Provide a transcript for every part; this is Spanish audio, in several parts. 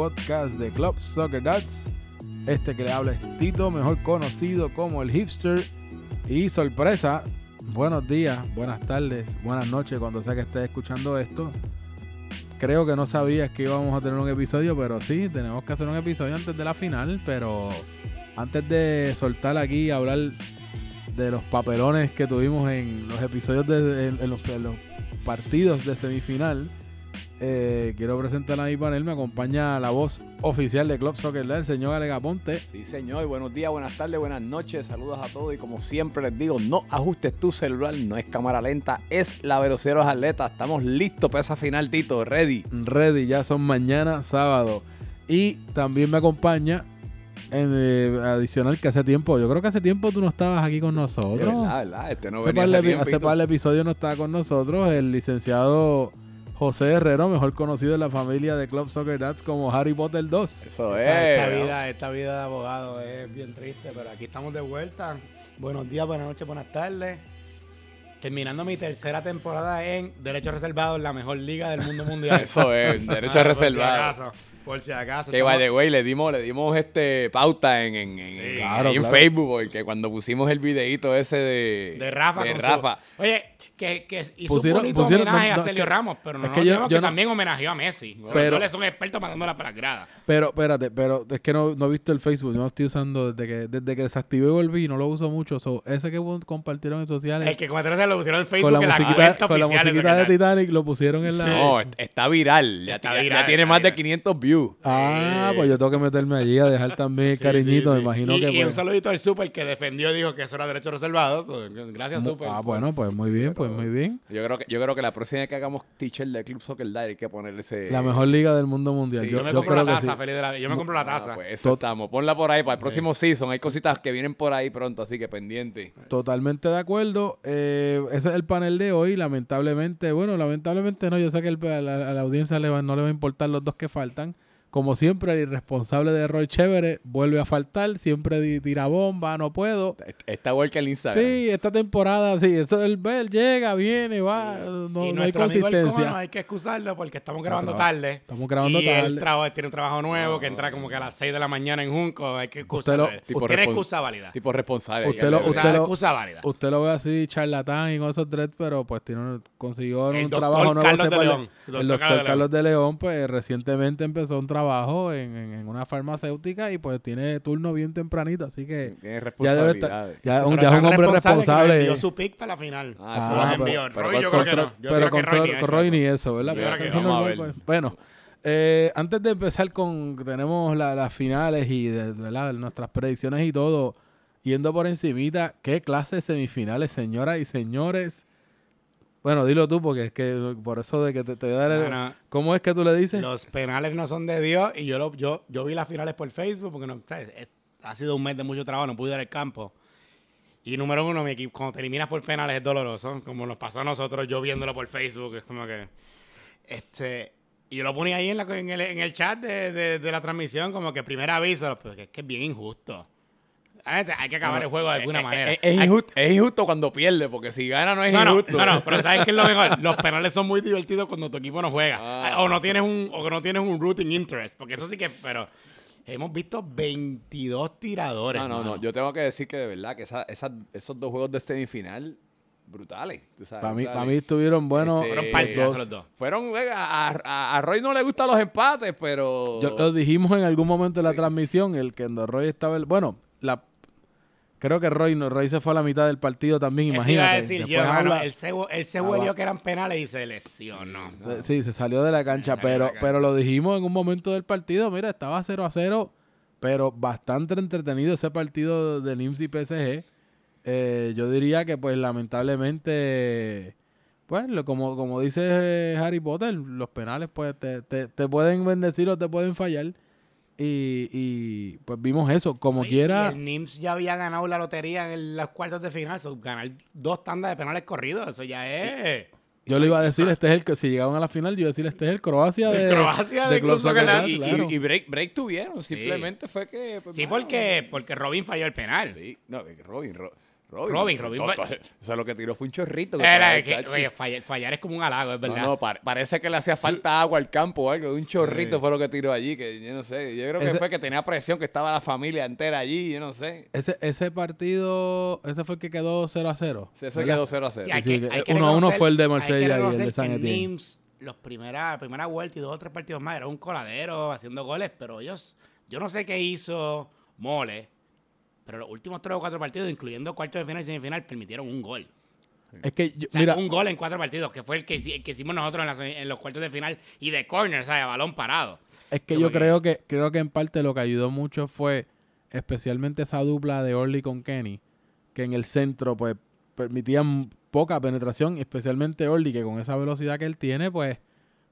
podcast de Club Soccer Dads. Este que le habla es Tito, mejor conocido como el hipster. Y sorpresa, buenos días, buenas tardes, buenas noches cuando sea que estés escuchando esto. Creo que no sabías que íbamos a tener un episodio, pero sí, tenemos que hacer un episodio antes de la final. Pero antes de soltar aquí y hablar de los papelones que tuvimos en los episodios de en los, partidos de semifinal, eh, quiero presentar a mi panel. Me acompaña la voz oficial de Club Soccer, el señor Alega Ponte. Sí, señor. Buenos días, buenas tardes, buenas noches. Saludos a todos. Y como siempre les digo, no ajustes tu celular, no es cámara lenta, es la velocidad de los atletas. Estamos listos para esa final, Tito. Ready. Ready, ya son mañana, sábado. Y también me acompaña en eh, adicional que hace tiempo, yo creo que hace tiempo tú no estabas aquí con nosotros. verdad, verdad. Este no venía par hace tiempito. hace par de episodios no estaba con nosotros el licenciado José Herrero, mejor conocido en la familia de Club Soccer Dads como Harry Potter 2. Eso Esta, esta es. vida, esta vida de abogado es bien triste, pero aquí estamos de vuelta. Buenos días, buenas noches, buenas tardes. Terminando mi tercera temporada en Derecho Reservado, la mejor liga del mundo mundial. Eso es, derecho Ah, reservado. Por si acaso, por si acaso. Que by the way, le dimos, le dimos este pauta en, en, en- Sí. en- Claro, ahí en claro. Facebook, porque cuando pusimos el videito ese de, de Rafa. de con su- Rafa. Oye, que, que hizo Pusieron- un bonito pusieron- homenaje no, no, a Sergio Ramos, pero no es que yo- olvidemos yo que no- también homenajeó a Messi. Pero- goles son expertos mandándola para las gradas. Pero espérate, pero es que no, no he visto el Facebook, yo no lo estoy usando desde que desde que desactivé y volví, no lo uso mucho. So, ese que compartieron en sociales El que ese lo pusieron en Facebook, con la la musiquita, con la musiquita de. Titanic lo pusieron en la... Sí. No, est- está viral. Ya, Está ya- ya viral, tiene está más de viral. 500 views. Ah, Sí. pues yo tengo que meterme allí a dejar también el Sí, cariñito, sí, me imagino y, que... y pues- un saludito al Super que defendió, dijo que eso era derecho reservado. Gracias, Super. Ah, bueno, pues muy bien, pues muy bien. Yo creo que, yo creo que la próxima vez que hagamos teacher de Club Soccer Diary hay que ponerle ese... La mejor liga del mundo mundial. Sí, yo Yo me yo compro creo la que sí. taza, feliz de la. Yo me compro la Ah, taza. pues eso estamos. Ponla por ahí para el próximo season. Hay cositas que vienen por ahí pronto, así que pendiente. Totalmente de acuerdo. Eh, ese es el panel de hoy. Lamentablemente, bueno, lamentablemente no. Yo sé que el- a, la, a la audiencia le va- no le va a importar los dos que faltan. Como siempre, el irresponsable de Roy Chévere vuelve a faltar. Siempre di- tira bomba, no puedo. Está igual que el Instagram. Sí, esta temporada, sí. Eso, el él llega, viene, va. No, y no hay nuestro amigo el consistencia. Cono hay que excusarlo porque estamos grabando tarde. Estamos grabando y él tarde. traba- tiene un trabajo nuevo que entra como que a las 6 de la mañana en Junco. Hay que excusarlo. Tiene excusa válida. Tipo responsable. Usted lo- usted lo- excusa válida. Usted lo ve así, charlatán y con esos dreads, pero pues tiene un- consiguió El un doctor trabajo nuevo. Carlos de León. El Doctor doctor Carlos de Carlos de León, pues recientemente empezó un trabajo en, en- en una farmacéutica y pues tiene turno bien tempranito, así que Tiene ya debe responsabilidades. estar, ya, un, ya es un hombre que responsable. envió su pick para la final. Ah, Ah, pero- envió. pero Roy, con- yo creo que Contra- no. Yo pero creo que contra- Roy ni Roy eso. ni eso, ¿verdad? Ver. Bueno, eh, antes de empezar con, tenemos la- las finales y de, ¿verdad? nuestras predicciones y todo, yendo por encimita, ¿qué clase de semifinales, señoras y señores? Bueno, dilo tú, porque es que por eso de que te, te voy a dar el- No, no. ¿Cómo es que tú le dices? Los penales no son de Dios y yo lo, yo, yo vi las finales por Facebook porque no, ¿sabes? Es- ha sido un mes de mucho trabajo, no pude ir al campo. Y número uno, mi equipo, cuando te eliminas por penales es doloroso, como nos pasó a nosotros, yo viéndolo por Facebook, es como que... Este, y yo lo ponía ahí en, la, en, el, en el chat de, de- de la transmisión, como que primer aviso, pero es que es bien injusto. La neta, Hay que acabar el juego de alguna Eh, manera. eh, Es, injusto, es injusto cuando pierde, porque si gana no es no, injusto. no, no, pero ¿sabes qué es lo mejor? Los penales son muy divertidos cuando tu equipo no juega. Ah. O no tienes un o que no tienes un rooting interest, porque eso sí que pero hemos visto 22 tiradores. No, no, mano. no. Yo tengo que decir que de verdad que esa- esas- esos dos juegos de semifinal, brutales. tú sabes, Para mí, para mí estuvieron buenos. Este, Fueron los partidazos dos. los dos. Fueron, eh, a, a- a Roy no le gustan los empates, pero... Yo- lo dijimos en algún momento de la transmisión, el que en Roy estaba... el- bueno, la creo que Roy, no, Roy se fue a la mitad del partido también, Eso iba a imagínate. decir Después yo, mano, habla- él se, él se huelió que eran penales y se lesionó. Se- Sí, se salió de la cancha, de pero, la cancha. pero lo dijimos en un momento del partido, mira, estaba 0 a 0, pero bastante entretenido ese partido de NIMS y PSG. Eh, yo diría que pues lamentablemente, pues lo- como, como dice Harry Potter, los penales pues te, te, te pueden bendecir o te pueden fallar. Y, y, pues vimos eso, como Y- quiera. y el NIMS ya había ganado la lotería en los cuartos de final, so, ganar dos tandas de penales corridos, eso ya es... Yo le iba a decir, este es el que si llegaban a la final, yo iba a decir, este es el Croacia de, El Croacia de Club Club Soccer Soccer y, y- claro. y break, break tuvieron, simplemente fue que... pues, Sí, porque, porque Robin falló el penal. Sí, no, que Robin, Ro- Robin, Robin fue- to- O sea, lo que tiró fue un chorrito. que Era estaba- que, oye, fallar, fallar es como un halago, es verdad. no, pare- parece que le hacía falta agua al campo o algo. Un chorrito Sí. fue lo que tiró allí. Que yo no sé. Yo creo que Ese- fue que tenía presión, que estaba la familia entera allí. Yo no sé. Ese, ese partido, ese fue el que quedó 0 a 0. Sí, Eso quedó 0 a 0. Sí, hay Sí, que- que hay que uno a uno reconocer- fue el de Marsella y el de San que Etienne. Los primera, la primera vuelta y dos o tres partidos más, era un coladero haciendo goles, pero ellos, yo no sé qué hizo Mole, pero los últimos tres o cuatro partidos, incluyendo cuartos de final y semifinal, permitieron un gol. Es que, yo- O sea, mira, un gol en cuatro partidos, que fue el que, hici- el que hicimos nosotros en, la semi- en los cuartos de final y de corner, o sea, de balón parado. es que como yo que- creo que creo que en parte lo que ayudó mucho fue especialmente esa dupla de Orly con Kenny, que en el centro pues permitían poca penetración, especialmente Orly, que con esa velocidad que él tiene, pues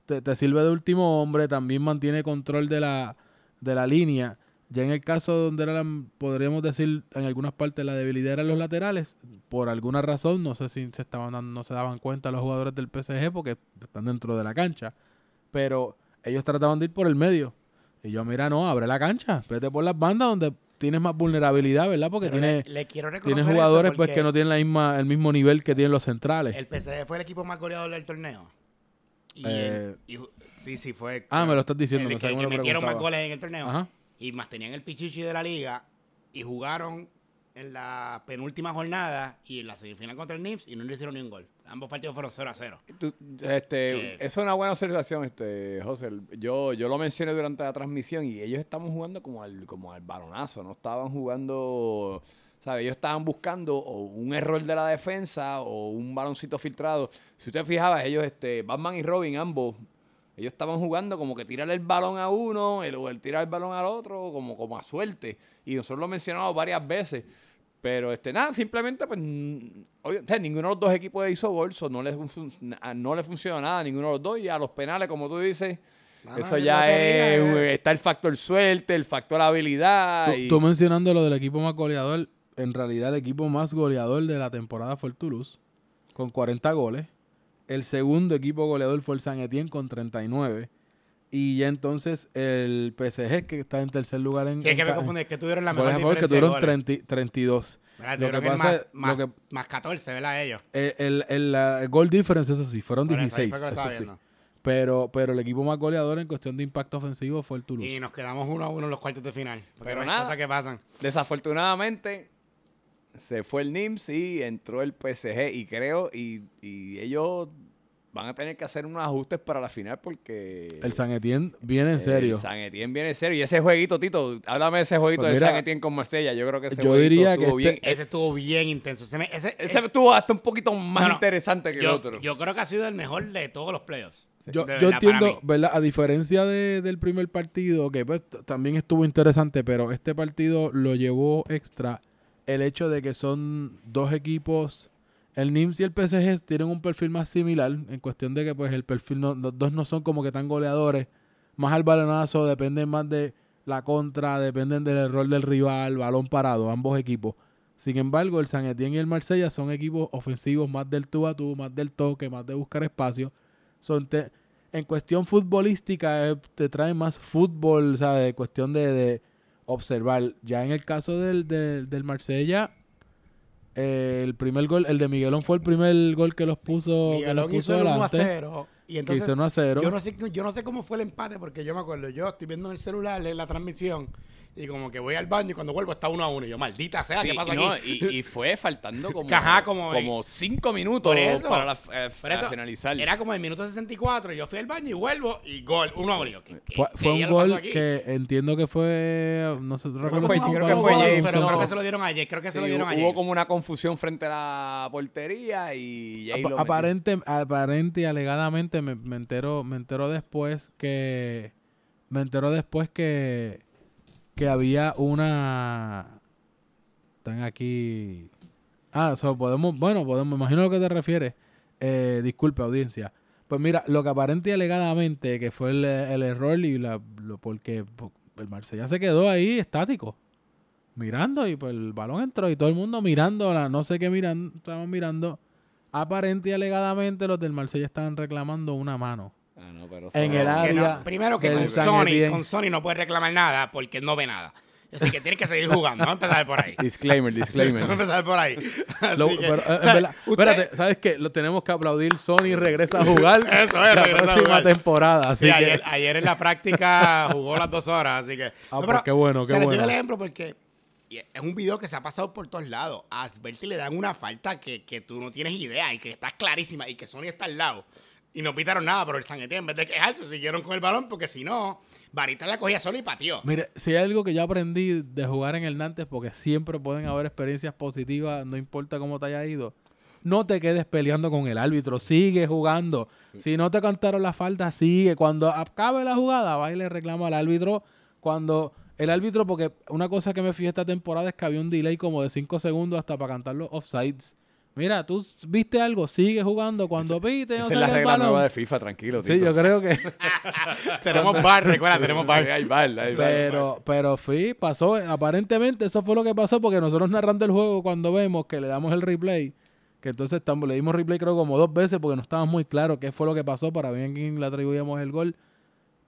te, te sirve de último hombre, también mantiene control de la, de la línea. Ya en el caso donde era, la- podríamos decir, en algunas partes la debilidad eran los laterales, por alguna razón, no sé si se estaban dando- no se daban cuenta los jugadores del PSG porque están dentro de la cancha, pero ellos trataban de ir por el medio. Y yo, mira, no, abre la cancha, vete por las bandas donde tienes más vulnerabilidad, ¿verdad? Porque Pero tiene, le, le quiero reconocer tiene eso jugadores pues que no tienen la misma, el mismo nivel que tienen los centrales. El PSG fue el equipo más goleador del torneo. Y, Eh, el- y- sí, sí, fue. ah, me lo estás diciendo, el pensaba que, que me que lo metieron más goles en el torneo. Ajá. Y más tenían el pichichi de la liga. Y jugaron en la penúltima jornada y en la semifinal contra el Nips y no le hicieron ni un gol. Ambos partidos fueron 0 a 0. Tú- este, Que- es una buena observación, este, José. Yo, yo lo mencioné durante la transmisión y ellos estaban jugando como al, como al balonazo, no estaban jugando, ¿sabes? Ellos estaban buscando o un error de la defensa o un baloncito filtrado. Si usted fijaba, ellos, este, Batman y Robin, ambos, ellos estaban jugando como que tirarle el balón a uno el, o el tirar el balón al otro, como, como a suerte. Y nosotros lo hemos mencionado varias veces. Pero este nada, simplemente pues mm, obvio, o sea, ninguno de los dos equipos hizo gol, so no les no le funcionó nada a ninguno de los dos y a los penales, como tú dices, Mano, eso es ya es, eh. está el factor suerte, el factor habilidad. Tú, y- tú mencionando lo del equipo más goleador, en realidad el equipo más goleador de la temporada fue el Toulouse, con 40 goles. El segundo equipo goleador fue el San Etienne con 39. Y ya entonces el PSG, que está en tercer lugar en, Sí, es que me confundí, es que tuvieron la mejor que tuvieron goles. 30 32. ¿Verdad? Lo que pasa más, es- lo más, que- más 14, ¿verdad? Ellos. El, el, el, el goal difference, eso sí, fueron Por eso, ahí 16. fue que lo eso estaba sí. viendo. Pero, pero el equipo más goleador en cuestión de impacto ofensivo fue el Toulouse. Y nos quedamos uno a uno en los cuartos de final. Pero nada. cosas que pasan. Desafortunadamente se fue el NIMS y entró el PSG y creo y, y ellos van a tener que hacer unos ajustes para la final porque El San Etienne viene en serio. El San Etienne viene en serio. Y ese jueguito, Tito, háblame de ese jueguito Pues de mira, San Etienne con Marsella. Yo creo que ese yo jueguito diría que estuvo este- bien. Ese estuvo bien intenso. Ese, me- ese- Ese estuvo hasta un poquito más interesante que el otro. yo creo que ha sido el mejor de todos los playoffs. Yo, De yo entiendo. ¿verdad? A diferencia de- del primer partido, que pues, también estuvo interesante, pero este partido lo llevó extra el hecho de que son dos equipos, el NIMS y el PSG tienen un perfil más similar, en cuestión de que pues el perfil, no, los dos no son como que tan goleadores, más al balonazo, dependen más de la contra, dependen del error del rival, balón parado, ambos equipos. Sin embargo, el San Etienne y el Marsella son equipos ofensivos más del tú a tú, más del toque, más de buscar espacio. Son te- en cuestión futbolística, eh, te traen más fútbol, de cuestión de, de observar. Ya en el caso del, del, del Marsella, eh, el primer gol, el de Miguelón fue el primer gol que los puso, que los Miguelón puso hizo el 1 a adelante. 0. Y entonces, hizo 1 a 0. yo no, sé, yo no sé cómo fue el empate, porque yo me acuerdo, yo estoy viendo en el celular en la transmisión, y como que voy al baño y cuando vuelvo está 1 a 1. Y yo, maldita sea, Sí, ¿qué pasa y no, aquí? y, y fue faltando como, Ajá, como- como cinco minutos Por eso. para, la, eh, Por para eso, finalizar. Era como el minuto 64, yo fui al baño y vuelvo, y gol, 1 a 1. Y yo, ¿qué- Fue, qué fue un gol que entiendo que fue. No sé, recuerdo fue- si creo que fue James, Pero creo que se lo dieron ayer, creo que se lo dieron hubo ayer. como una confusión frente a la portería y ahí Apa- lo aparente, aparente y alegadamente me, me entero, me entero después que me entero después que que había una están aquí ah, so, podemos, bueno, podemos, me imagino a lo que te refieres. Eh, disculpe, audiencia. Pues mira, lo que aparente y alegadamente que fue el, el error y la, lo, porque po- el Marsella se quedó ahí estático, mirando y pues el balón entró y todo el mundo mirando, la, no sé qué miran, estaban mirando. Aparente y alegadamente los del Marsella estaban reclamando una mano. Ah, no, pero En el que área no, primero que con Sony, con Sony no puede reclamar nada porque no ve nada. Así que tienes que seguir jugando. Vamos a empezar por ahí. Disclaimer, disclaimer. Vamos a empezar por ahí. Lo- que, pero, o en sea, verdad, usted- espérate, ¿sabes qué? Lo tenemos que aplaudir. Sony regresa a jugar Eso es, la próxima jugar. temporada. Así Sí, que, ayer, ayer en la práctica jugó las dos horas, así que... Ah, pues qué bueno, qué se bueno. digo el ejemplo porque es un video que se ha pasado por todos lados. A Asberti le dan una falta que, que tú no tienes idea y que está clarísima y que Sony está al lado. Y no pitaron nada, pero el Sanguete en vez de quejarse siguieron con el balón porque si no, Varita la cogía solo y pateó. Mire, si hay algo que yo aprendí de jugar en el Nantes, porque siempre pueden haber experiencias positivas, no importa cómo te haya ido, no te quedes peleando con el árbitro, sigue jugando. Si no te cantaron la falta, sigue. Cuando acabe la jugada, va y le reclama al árbitro. Cuando el árbitro, porque una cosa que me fijé esta temporada es que había un delay como de 5 segundos hasta para cantar los offsides. Mira, tú viste algo, sigue jugando. Cuando pite, Esa es la regla balón. nueva de FIFA, tranquilo. Sí, yo creo que. tenemos bar, recuerda, tenemos bar. Hay bar, hay bar. Pero, pero sí, pasó. Aparentemente eso fue lo que pasó porque nosotros narrando el juego cuando vemos que le damos el replay, que entonces estamos, le dimos replay creo como dos veces porque no estábamos muy claros qué fue lo que pasó para a quién le atribuíamos el gol.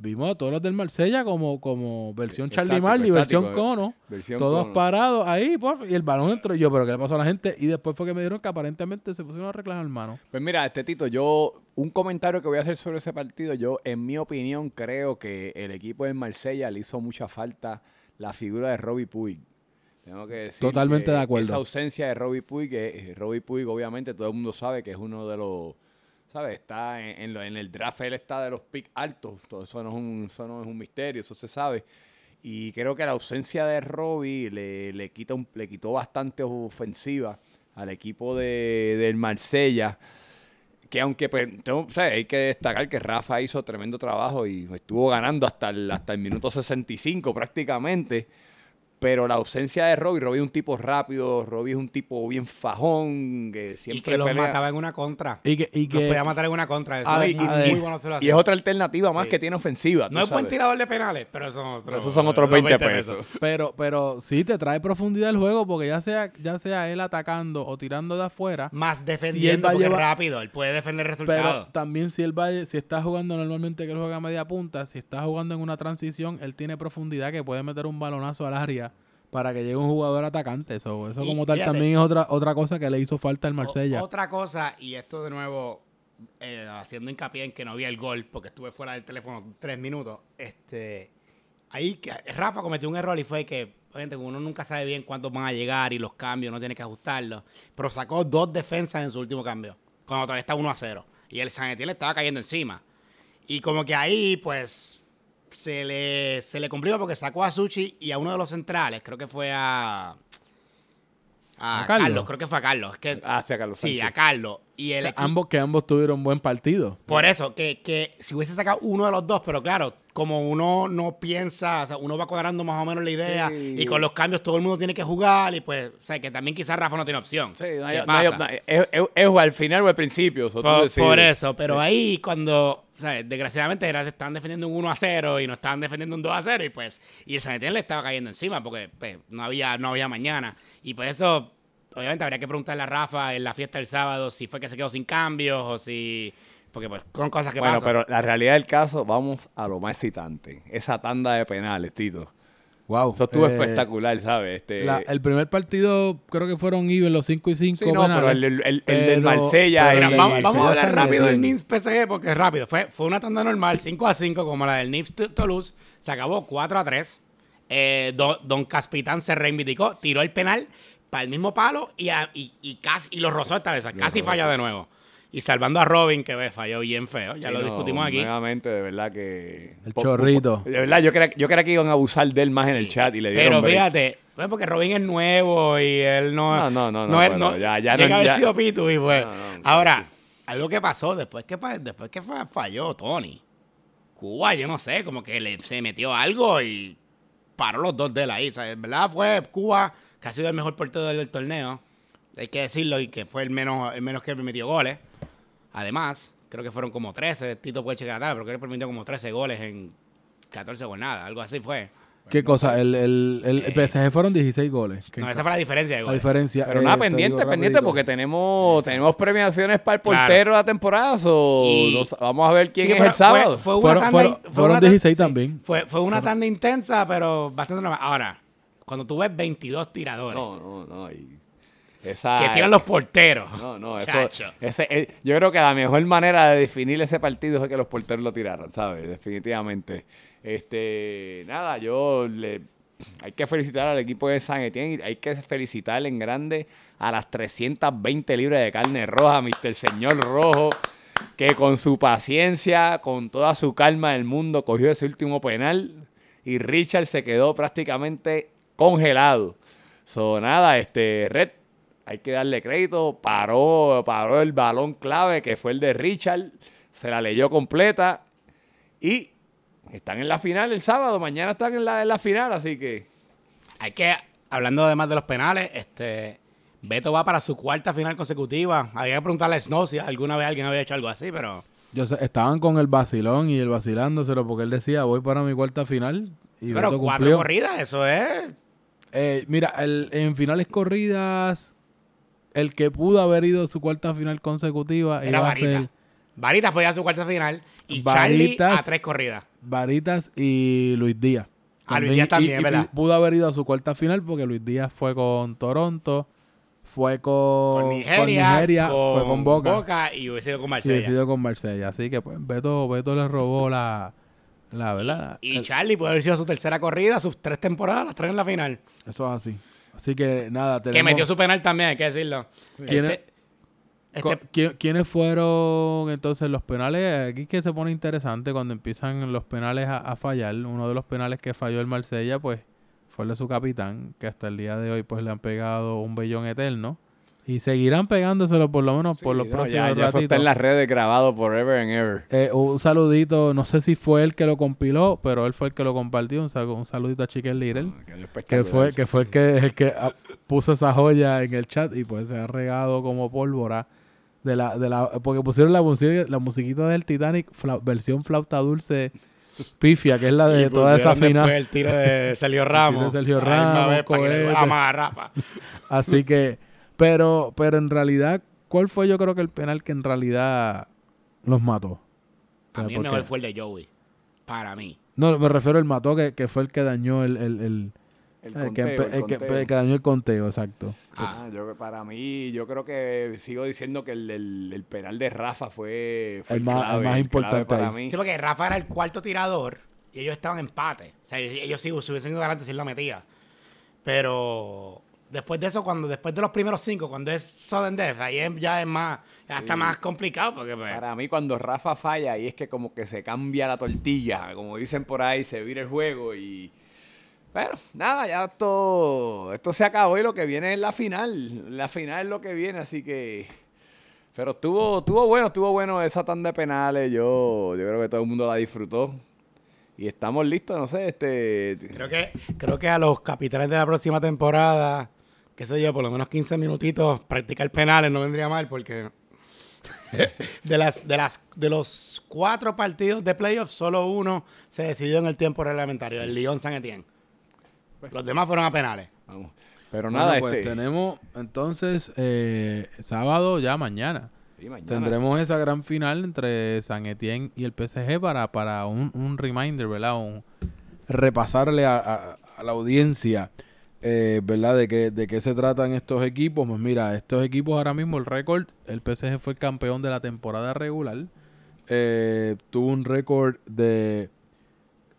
Vimos a todos los del Marsella como, como versión Charlie Estático, Marley, versión estático, Cono. versión todos Cono. parados ahí, por, y el balón entró. Y yo, pero ¿qué le pasó a la gente? Y después fue que me dieron que aparentemente se pusieron a reclamar, hermano. Pues mira, este Tito, yo, un comentario que voy a hacer sobre ese partido, yo en mi opinión creo que el equipo de Marsella le hizo mucha falta la figura de Robbie Puig. Tengo que decir Totalmente que de acuerdo. Esa ausencia de Robbie Puig, que eh, Robbie Puig obviamente todo el mundo sabe que es uno de los, ¿sabes? Está en, en lo- en el draft, él está de los picks altos, todo eso no, es un, eso no es un misterio, eso se sabe. Y creo que la ausencia de Robbie le, le, quita un- le quitó bastante ofensiva al equipo de, del Marsella que aunque pues, hay que destacar que Rafa hizo tremendo trabajo y estuvo ganando hasta el, hasta el minuto 65 prácticamente. Pero la ausencia de Robbie, Robbie es un tipo rápido, Robbie es un tipo bien fajón, que Y siempre que los pelea. mataba en una contra. Y que, y Los que podía matar en una contra. Eso Ah, es y- muy y- bueno se lo Y hacía. es otra alternativa más Sí. que tiene ofensiva. No es buen tirador de penales, pero esos son otros, Esos son otros 20 pesos. Pero, pero sí te trae profundidad el juego porque ya sea, ya sea él atacando o tirando de afuera, Más defendiendo a porque rápido. Él puede defender el pero resultado. también si él va, si está jugando normalmente que él juega a media punta, si está jugando en una transición, él tiene profundidad que puede meter un balonazo al área para que llegue un jugador atacante. Eso, eso Y como tal fíjate. también es otra, otra cosa que le hizo falta al O- Marsella. otra cosa, y esto de nuevo, eh, haciendo hincapié en que no vi el gol porque estuve fuera del teléfono tres minutos. Este, ahí que Rafa cometió un error y fue que, obviamente, como uno nunca sabe bien cuántos van a llegar y los cambios, no tiene que ajustarlos. Pero sacó dos defensas en su último cambio, cuando todavía está 1 a 0. Y el San Etienne le estaba cayendo encima. Y como que ahí, pues, se le, se le cumplió porque sacó a Suchi y a uno de los centrales, creo que fue a. A, ¿A Carlos? Carlos? creo que fue a Carlos. Que, Ah, sí, a Carlos Sí, Sánchez. a Carlos. Y el ambos, que ambos tuvieron buen partido. Por eso, que, que si hubiese sacado uno de los dos, pero claro, como uno no piensa, o sea, uno va cuadrando más o menos la idea Sí. y con los cambios todo el mundo tiene que jugar y pues, o sea, que también quizás Rafa no tiene opción. Sí, no hay- ¿Qué no hay pasa? opna- es, es- es al final o al principio. eso Por, por eso, pero ahí cuando, o sea, desgraciadamente era- estaban defendiendo un 1 a 0 y no estaban defendiendo un 2 a 0 y pues, y el San Etienne le estaba cayendo encima porque pues, no había, no había mañana. Y por eso, obviamente habría que preguntarle a Rafa en la fiesta del sábado si fue que se quedó sin cambios o si, porque pues son cosas que Bueno, pasan. pero la realidad del caso, vamos a lo más excitante. Esa tanda de penales, Tito. Wow. Eso estuvo Eh, espectacular, ¿sabes? Este, la- el primer partido creo que fueron even los 5 y 5. sí, no, pero el, el- el- el del Marsella... vamos, vamos a hablar rápido del. Nims PSG porque es rápido. Fue, fue una tanda normal, 5 a 5, como la del Nims Toulouse. Se acabó 4 a 3. Eh, don, don Caspitán se reivindicó, tiró el penal para el mismo palo y, a- y, y casi y lo rozó esta vez. Casi falla de nuevo. Y salvando a Robin, que ve, falló bien feo. Ya Sí, lo no, discutimos aquí. Nuevamente, de verdad que... El po- chorrito. po- De verdad, yo creía, yo creía que iban a abusar de él más en el chat y le dieron Pero break. fíjate, porque Robin es nuevo y él no. No, no, no, no, bueno, ya- ya llega no- a haber ya- sido Pitu y pues. No, no, Ahora, algo que pasó después que, después que fa- falló Tony. Cuba, yo no sé, como que le, se metió algo y paró los dos de. O sea, en verdad fue Cuba, que ha sido el mejor portero del, del torneo. Hay que decirlo, y que fue el menos, el menos que permitió goles. Además, creo que fueron como 13. Tito puede checar la tabla, pero creo que permitió como 13 goles en 14 jornadas. Algo así fue. ¿Qué cosa? El, el, el, el PSG fueron 16 goles. ¿Qué- No, esa fue la diferencia de la diferencia. Pero eh, nada, te pendiente, digo pendiente, rapidito. porque tenemos, tenemos premiaciones para el Claro. portero de la temporada. so, Y- vamos a ver quién Sí, es el sábado. Fue, fue una Fueron- tanda, fueron- fue fueron una tan- 16 también. Fue, fue una tanda intensa, pero bastante normal. Ahora, cuando tú ves 22 tiradores No, no, no. y esa, que tiran los porteros. No, no, eso. Ese, eh, yo creo que la mejor manera de definir ese partido fue que los porteros lo tiraran, ¿sabes? Definitivamente. Este, nada, yo le. Hay que felicitar al equipo de San Etienne y hay que felicitar en grande a las 320 libras de carne roja, Mr. Señor Rojo, que con su paciencia, con toda su calma del mundo, cogió ese último penal y Richard se quedó prácticamente congelado. So, nada, este, Red, hay que darle crédito, paró, paró el balón clave que fue el de Richard, se la leyó completa y están en la final el sábado, mañana están en la, en la final, así que Hay que, hablando además de los penales, este Beto va para su cuarta final consecutiva. Había que preguntarle a Snow si alguna vez alguien había hecho algo así, pero Yo sé, estaban con el vacilón y el vacilándoselo porque él decía, voy para mi cuarta final. Y pero Beto cuatro cumplió. corridas, eso es. Eh, mira, el- en finales corridas, el que pudo haber ido a su cuarta final consecutiva Era iba a Varita. ser Varitas podía a su cuarta final y Varitas- Charlie a tres corridas. Varitas y Luis Díaz. Ah, Luis Díaz también, y- y ¿verdad? Pudo haber ido a su cuarta final porque Luis Díaz fue con Toronto, fue con, Con Nigeria, Nigeria, fue con Boca, y hubiese ido con y Marsella. decidió con Marsella. Así que pues Beto, Beto le robó la, la verdad. Y El- Charlie puede haber sido su tercera corrida, sus tres temporadas, las tres en la final. eso es así. Así que nada, Que tenemos... metió su penal también, hay que decirlo. ¿Quién Este- este- Co- ¿qui- ¿Quiénes fueron entonces los penales? Aquí que se pone interesante cuando empiezan los penales a, a fallar. Uno de los penales que falló el Marsella, pues, fue el de su capitán, que hasta el día de hoy, pues, le han pegado un bellón eterno. Y seguirán pegándoselo por lo menos por los no, próximos ya, ya eso está ratitos. en las redes grabado forever and ever. Eh, un saludito, no sé si fue él que lo compiló, pero él fue el que lo compartió. Un, sal- un saludito a Chicken Little. Ah, Que fue, que fue el que, el que ah, puso esa joya en el chat y pues se ha regado como pólvora de la, de la, porque pusieron la música, la musiquita del Titanic, fla- versión flauta dulce pifia, que es la de y toda esa final. El tiro de Sergio Ramos. Sergio la misma Ramos, vez, para que le cohete. amarra, Rafa. Así que, pero, pero en realidad, ¿cuál fue yo creo que el penal que en realidad los mató? A mí el mejor fue el de Joey. Para mí. No, me refiero al mató que, que fue el que dañó el, el, el- El el que, conteo, empe- el el que- conteo. que dañó el conteo, exacto. Ah, yo, para mí, yo creo que sigo diciendo que el, el- el penal de Rafa fue, fue El más- el clave, más clave importante para ahí. mí. Sí, porque Rafa era el cuarto tirador y ellos estaban en empate. O sea, ellos sí se hubiesen ido adelante si él la metía. Pero después de eso, cuando después de los primeros cinco, cuando es sudden death, ahí es- ya es más, ya está más complicado porque pues, Para mí, cuando Rafa falla, ahí es que como que se cambia la tortilla, como dicen por ahí, se vira el juego y... Bueno, nada, ya esto, esto se acabó y lo que viene es la final. La final es lo que viene, así que... Pero estuvo, estuvo bueno, estuvo bueno esa tanda de penales. Yo, yo creo que todo el mundo la disfrutó. Y estamos listos, no sé, este... creo que creo que a los capitanes de la próxima temporada, qué sé yo, por lo menos 15 minutitos practicar penales no vendría mal porque de las de las de los cuatro partidos de playoffs solo uno se decidió en el tiempo reglamentario, el Lyon San Etienne. Los demás fueron a penales. Vamos. Pero Bueno, nada, pues este... tenemos entonces eh, sábado ya mañana. sí, mañana. Tendremos esa gran final entre San Etienne y el PSG para, para un, un reminder, ¿verdad? Un, repasarle a, a- a la audiencia, eh, ¿verdad? De qué, de qué se tratan estos equipos. Pues mira, estos equipos ahora mismo, el récord, el PSG fue el campeón de la temporada regular. Eh, tuvo un récord de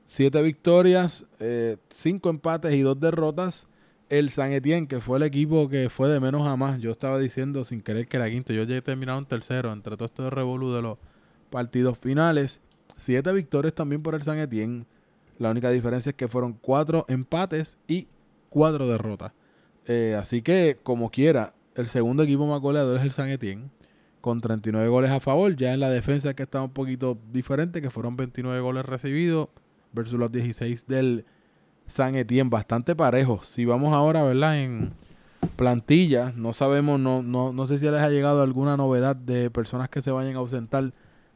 siete victorias, eh, cinco empates y dos derrotas. El San Etienne, que fue el equipo que fue de menos a más. Yo estaba diciendo sin querer que era quinto. Yo llegué terminado en tercero entre todo esto de revolú de los partidos finales. Siete victorias también por el San Etienne. La única diferencia es que fueron cuatro empates y cuatro derrotas. Eh, así que, como quiera, el segundo equipo más goleador es el San Etienne. Con 39 goles a favor. Ya en la defensa que está un poquito diferente, que fueron 29 goles recibidos versus los 16 del San Etienne. Bastante parejos. Si vamos ahora, ¿verdad? En plantilla, no sabemos, no, no, no sé si les ha llegado alguna novedad de personas que se vayan a ausentar.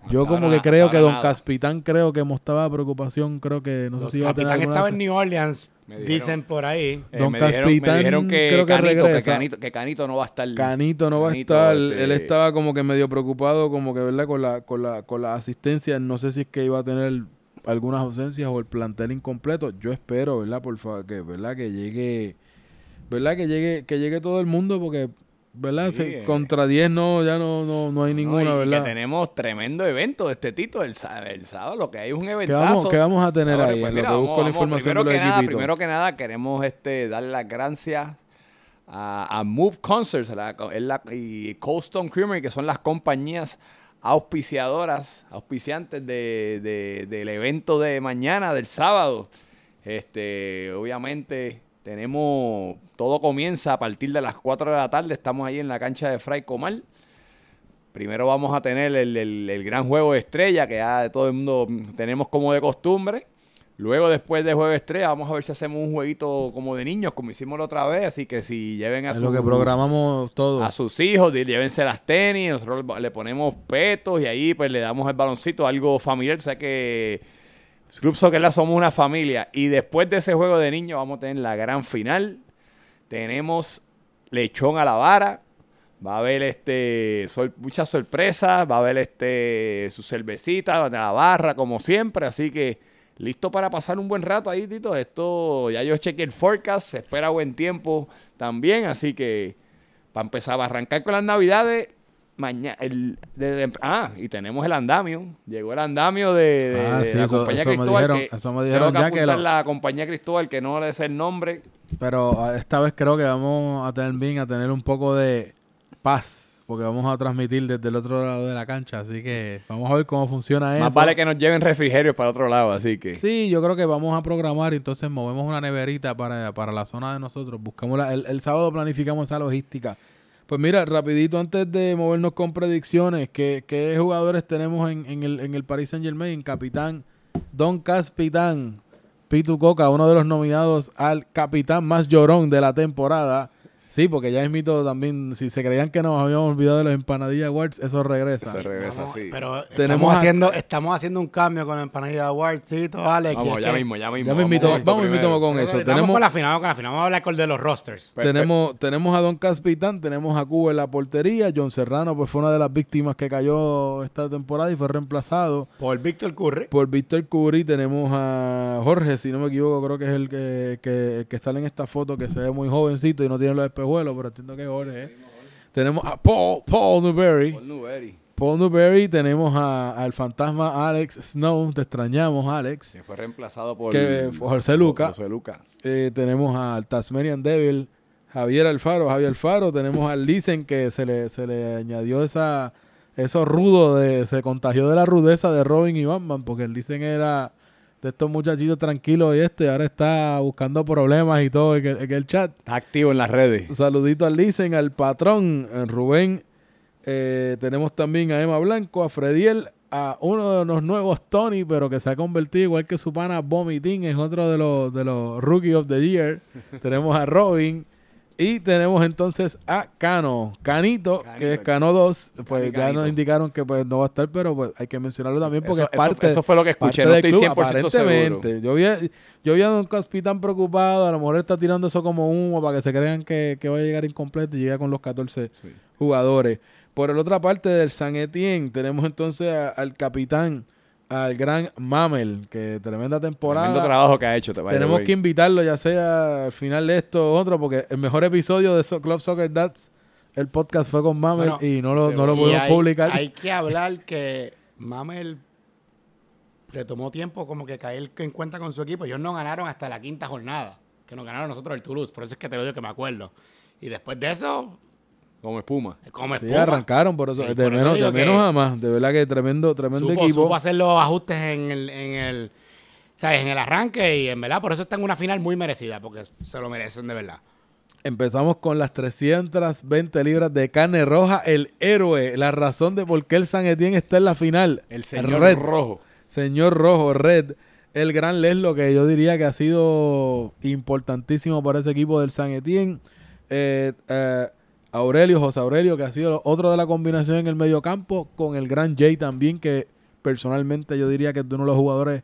Yo como que creo que Don. Caspitán creo que mostraba preocupación, creo que no sé si iba a tener capitán alguna... estaba en New Orleans, Me dijeron- dicen por ahí. Eh, Don me dijeron- Caspitán me dijeron que creo que Canito, regresa. Canito, que Canito no va a estar. Canito no va a estar. este- Él estaba como que medio preocupado, como que, ¿verdad? Con la, con la, con la asistencia. No sé si es que iba a tener algunas ausencias o el plantel incompleto. Yo espero, ¿verdad? Por favor, que, ¿verdad? Que llegue, ¿verdad? Que llegue, que llegue todo el mundo porque, ¿verdad? Sí, Se- eh. contra 10 no, ya no, no, no hay ninguna, No, y ¿verdad? Que tenemos tremendo evento de este Tito el, el sábado. Lo que hay es un ¿Qué eventazo. vamos, qué vamos a tener Ahora, ahí? pues mira, lo que vamos- busco la información primero de que los nada, equipitos. Primero que nada, queremos este, darle las gracias a, a Move Concerts la- la- y Cold Stone Creamery, que son las compañías auspiciadoras, auspiciantes de, de- del evento de mañana, del sábado. Este, obviamente tenemos, todo comienza a partir de las 4 de la tarde, estamos ahí en la cancha de Fray Comal. Primero vamos a tener el, el- el gran juego de estrella que ya todo el mundo tenemos como de costumbre. Luego, después del juego de estrella, vamos a ver si hacemos un jueguito como de niños, como hicimos la otra vez. Así que si lleven a, Es su- lo que programamos todo. a sus hijos, llévense las tenis, nosotros le ponemos petos y ahí pues le damos el baloncito, algo familiar. O sea que Club Soccer La somos una familia. Y después de ese juego de niños vamos a tener la gran final. Tenemos lechón a la vara. Va a haber este muchas sorpresas. Va a haber este su cervecita la barra, como siempre. Así que listo para pasar un buen rato ahí, Tito. Esto ya yo chequeé el forecast. Se espera buen tiempo también. Así que para empezar a arrancar con las navidades. Mañana, el, de- de- ah, y tenemos el andamio. Llegó el andamio de, de- Ah, sí, la eso- compañía eso me dijeron- que eso me dijeron ya que apuntar lo- la compañía Cristóbal, que no le sé el nombre. Pero ah, esta vez creo que vamos a tener bien, a tener un poco de paz, porque vamos a transmitir desde el otro lado de la cancha, así que vamos a ver cómo funciona eso. Más vale que nos lleven refrigerios para otro lado, así que. Sí, yo creo que vamos a programar y entonces movemos una neverita para, para la zona de nosotros. Buscamos la- el, el sábado planificamos esa logística. Pues mira, rapidito antes de movernos con predicciones, ¿qué, qué jugadores tenemos en, en el, en el Paris Saint Germain? Capitán Don Caspitán, Pitu Coca, uno de los nominados al capitán más llorón de la temporada. Sí, porque ya es mito también, si se creían que nos habíamos olvidado de los empanadillas awards, eso regresa. Se regresa Vamos, así. Pero Tenemos tenemos a- haciendo, estamos haciendo un cambio con la empanadilla Award, Tito, Alex. Vamos, ya que- mismo, ya mismo. Ya esto vamos mismito primero. con eso. Vamos Tenemos, con la final, vamos con la final. Vamos a hablar con de los rosters. Tenemos, tenemos a Don Caspitán, tenemos a Cuba en la portería. John Serrano pues fue una de las víctimas que cayó esta temporada y fue reemplazado Por Víctor Curry. por Víctor Curry. Tenemos a Jorge, si no me equivoco, creo que es el que, que, que sale en esta foto que se ve muy jovencito y no tiene los espejuelos, pero entiendo que Jorge. ¿eh? Tenemos a Paul, Paul Newberry. Paul Newbery, Paul Newberry, tenemos a- al fantasma Alex Snow, te extrañamos Alex. que fue reemplazado por. Que José Luca. José Luca. Eh, tenemos al Tasmanian Devil, Javier Alfaro, Javier Alfaro, tenemos al Lisen que se le, se le añadió esa eso rudo de se contagió de la rudeza de Robin y Batman porque el Lisen era de estos muchachitos tranquilos y este ahora está buscando problemas y todo en el, en el chat. Está activo en las redes. Saludito al Lisen, al patrón, eh, Rubén. Eh, tenemos también a Emma Blanco, a Frediel, a uno de los nuevos Tony, pero que se ha convertido igual que su pana Vomiting, es otro de los, de los Rookie of the Year. tenemos a Robin. Y tenemos entonces a Cano, Canito, Canito. que es Cano 2. Pues ya nos indicaron que pues no va a estar, pero pues hay que mencionarlo también porque Eso- es parte, eso, eso fue lo que escuché, no estoy club, 100% seguro. aparentemente. Yo vi, a- yo vi a Don Caspitán preocupado, a lo mejor está tirando eso como humo para que se crean que, que va a llegar incompleto y llega con los 14 Sí. jugadores. Por la otra parte del San Etienne tenemos entonces a- al capitán, al gran Mamel, que tremenda temporada. Tremendo trabajo que ha hecho. te vaya, Tenemos que invitarlo ya sea al final de esto o otro, porque el mejor episodio de So- Club Soccer Dads, el podcast fue con Mamel Bueno, y no lo, no lo pudimos hay, publicar. Hay que hablar que Mamel le tomó tiempo como que caer en cuenta con su equipo. Ellos no ganaron hasta la quinta jornada, que nos ganaron nosotros el Toulouse. Por eso es que te lo digo que me acuerdo. Y después de eso, Como espuma. como Sí, arrancaron por eso, Sí, de por eso menos, de digo que menos a más. De verdad que tremendo, tremendo supo, equipo. supo hacer los ajustes en el, en el, ¿sabes? en el arranque y en verdad por eso está en una final muy merecida, porque se lo merecen de verdad. Empezamos con las 320 libras de carne roja, el héroe, la razón de por qué el San Etienne está en la final. El señor Red, rojo. señor rojo, Red, el gran Leslo que yo diría que ha sido importantísimo para ese equipo del San Etienne. Eh, eh, Aurelio, José Aurelio, que ha sido otro de la combinación en el mediocampo, con el gran Jay también, que personalmente yo diría que es de uno de los jugadores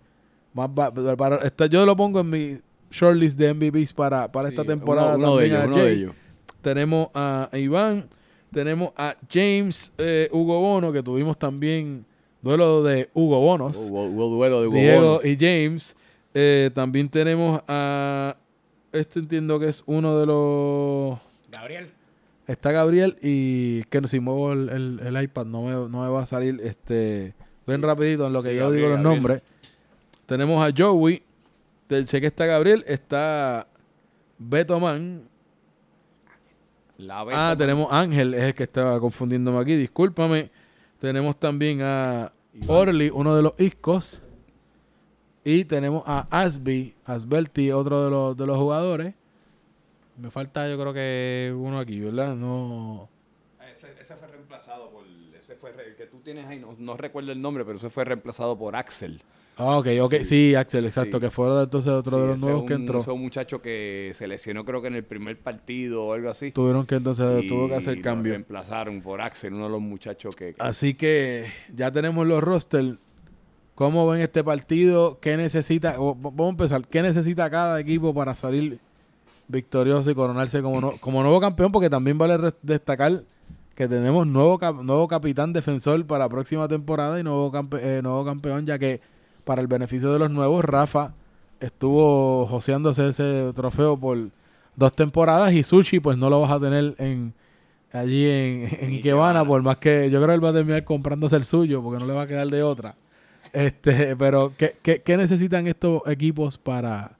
más... para- está- yo lo pongo en mi shortlist de MVPs para, para esta temporada uno, uno de ellos, a uno de ellos. Tenemos a Iván, tenemos a James eh, Hugo Bono, que tuvimos también duelo de Hugo Bonos, Hubo, hubo duelo de Hugo Diego Bonos. y James. Eh, también tenemos a, este entiendo que es uno de los... Gabriel. Está Gabriel y que si muevo el, el- el iPad no me, no me va a salir. Este, ven rapidito en lo que Sí, yo Gabriel, digo los Gabriel. nombres. Tenemos a Joey. Sé que está Gabriel. Está Beto Man. La Ah, Beta, tenemos Ángel, es el que estaba confundiéndome aquí. Discúlpame. Tenemos también a. Orly, uno de los iscos. Y tenemos a Asby, Asbelti, otro de los, de los jugadores. Me falta yo creo que uno aquí, ¿verdad? No... Ese, ese fue reemplazado por. Ese fue el que tú tienes ahí, no, no recuerdo el nombre, pero ese fue reemplazado por Axel. Ah, ok, ok. Sí, Sí. Axel, exacto. Sí. Que fue entonces otro Sí, de los nuevos que entró. ese es un muchacho que se lesionó, creo que en el primer partido o algo así. Tuvieron que entonces, Y tuvo que hacer lo cambio. reemplazaron por Axel, uno de los muchachos que. que- Así que ya tenemos los roster. ¿Cómo ven este partido? ¿Qué necesita? Vamos a empezar. ¿Qué necesita cada equipo para salir victorioso y coronarse como, no- como nuevo campeón? Porque también vale destacar que tenemos nuevo, cap- nuevo capitán defensor para la próxima temporada y nuevo, campe- eh, nuevo campeón, ya que para el beneficio de los nuevos, Rafa estuvo joseándose ese trofeo por dos temporadas y Sushi pues no lo vas a tener en allí en, en Ikebana. por más que yo creo que él va a terminar comprándose el suyo porque no le va a quedar de otra. Este, pero ¿qué, qué, qué necesitan estos equipos para,